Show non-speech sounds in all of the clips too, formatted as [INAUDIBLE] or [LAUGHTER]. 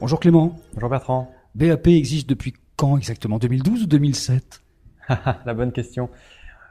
Bonjour Clément. Bonjour Bertrand. BAP existe depuis quand exactement? 2012 ou 2007 [LAUGHS] La bonne question.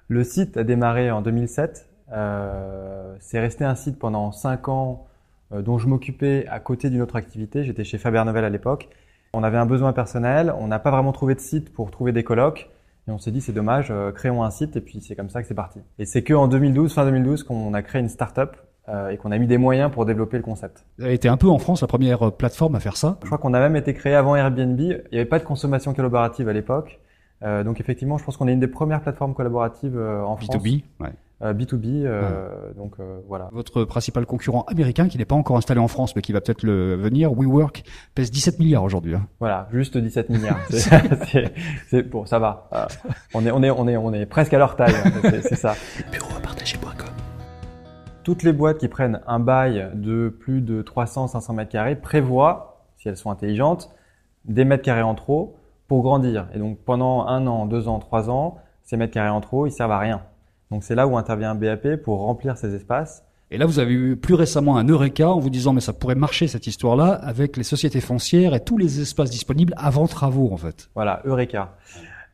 Le site a démarré en 2007. Euh, c'est resté un site pendant 5 ans euh, dont je m'occupais à côté d'une autre activité. J'étais chez Faber Novel à l'époque. On avait un besoin personnel, on n'a pas vraiment trouvé de site pour trouver des colocs. Et on s'est dit c'est dommage, euh, créons un site et puis c'est comme ça que c'est parti. Et c'est que en 2012, fin 2012, qu'on a créé une start-up euh, et qu'on a mis des moyens pour développer le concept. Vous avez été un peu en France la première euh, plateforme à faire ça. Je crois qu'on a même été créé avant Airbnb. Il n'y avait pas de consommation collaborative à l'époque. Euh, donc effectivement, je pense qu'on est une des premières plateformes collaboratives euh, en France. B2B. Ouais. Euh, B2B. euh, Donc euh, voilà. Votre principal concurrent américain, qui n'est pas encore installé en France, mais qui va peut-être le venir, WeWork, pèse 17 milliards aujourd'hui. hein. Voilà, juste 17 milliards. [LAUGHS] C'est- c'est- c'est bon, ça va. Euh, on est, on est, on est, on est presque à leur taille. fait, C'est c'est ça. [LAUGHS] Bureau à partager.com. Toutes les boîtes qui prennent un bail de plus de 300-500 mètres carrés prévoient, si elles sont intelligentes, des mètres carrés en trop pour grandir. Et donc pendant un an, deux ans, trois ans, ces mètres carrés en trop, ils servent à rien. Donc c'est là où intervient BAP pour remplir ces espaces. Et là, vous avez eu plus récemment un Eureka en vous disant, mais ça pourrait marcher cette histoire-là avec les sociétés foncières et tous les espaces disponibles avant travaux, en fait. Voilà, Eureka.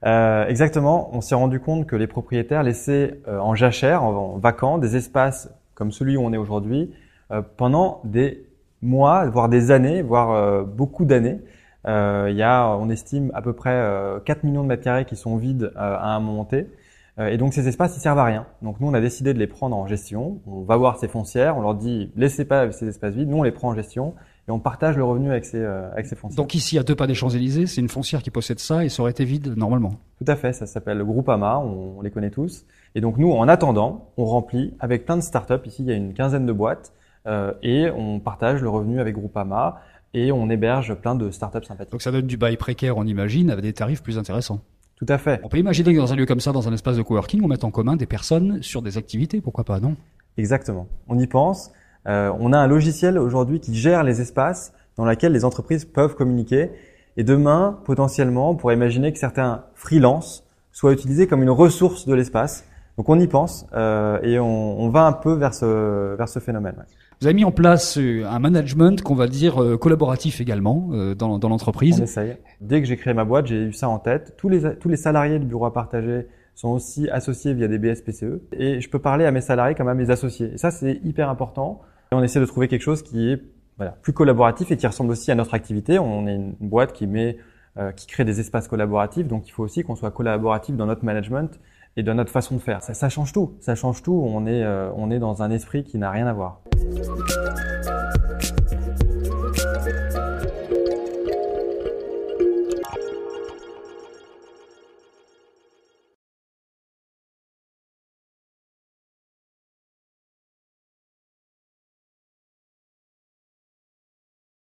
Euh, exactement, on s'est rendu compte que les propriétaires laissaient euh, en jachère, en, en vacant, des espaces comme celui où on est aujourd'hui euh, pendant des mois, voire des années, voire euh, beaucoup d'années. Euh, il y a, on estime, à peu près euh, 4 millions de mètres carrés qui sont vides euh, à un moment T. Euh, et donc ces espaces, ils servent à rien. Donc nous, on a décidé de les prendre en gestion. On va voir ces foncières, on leur dit, laissez pas ces espaces vides. Nous, on les prend en gestion et on partage le revenu avec ces, euh, avec ces foncières. Donc ici, à deux pas des Champs-Élysées, c'est une foncière qui possède ça et ça aurait été vide normalement. Tout à fait, ça s'appelle le groupe AMA, on, on les connaît tous. Et donc nous, en attendant, on remplit avec plein de startups. Ici, il y a une quinzaine de boîtes euh, et on partage le revenu avec Groupama et on héberge plein de startups sympathiques. Donc ça donne du bail précaire, on imagine, avec des tarifs plus intéressants. Tout à fait, On peut imaginer que dans un lieu comme ça, dans un espace de coworking, on mette en commun des personnes sur des activités, pourquoi pas, non? Exactement. On y pense. Euh, on a un logiciel aujourd'hui qui gère les espaces dans lesquels les entreprises peuvent communiquer. Et demain, potentiellement, on pourrait imaginer que certains freelances soient utilisés comme une ressource de l'espace. Donc on y pense euh, et on, on va un peu vers ce, vers ce phénomène. ouais. Vous avez mis en place euh, un management qu'on va dire euh, collaboratif également euh, dans, dans On l'entreprise. essaye. Dès que j'ai créé ma boîte, j'ai eu ça en tête. Tous les, tous les salariés du bureau à partager sont aussi associés via des BSPCE. Et je peux parler à mes salariés comme à mes associés. Et ça, c'est hyper important. Et on essaie de trouver quelque chose qui est voilà, plus collaboratif et qui ressemble aussi à notre activité. On est une boîte qui met, euh, qui crée des espaces collaboratifs. Donc, il faut aussi qu'on soit collaboratif dans notre management et dans notre façon de faire. Ça, change tout. Ça change tout. Euh, on est dans un esprit qui n'a rien à voir.